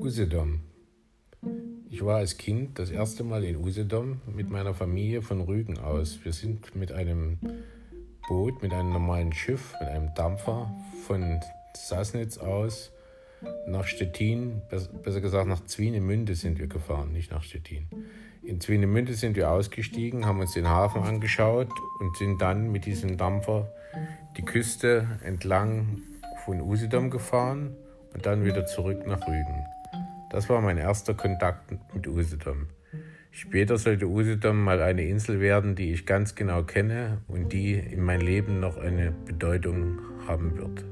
Usedom. Ich war als Kind das erste Mal in Usedom mit meiner Familie von Rügen aus. Wir sind mit einem Boot, mit einem normalen Schiff, mit einem Dampfer von Sassnitz aus nach Stettin, besser gesagt nach Zwienemünde sind wir gefahren, nicht nach Stettin. In Zwienemünde sind wir ausgestiegen, haben uns den Hafen angeschaut und sind dann mit diesem Dampfer die Küste entlang von Usedom gefahren und dann wieder zurück nach Rügen. Das war mein erster Kontakt mit Usedom. Später sollte Usedom mal eine Insel werden, die ich ganz genau kenne und die in mein Leben noch eine Bedeutung haben wird.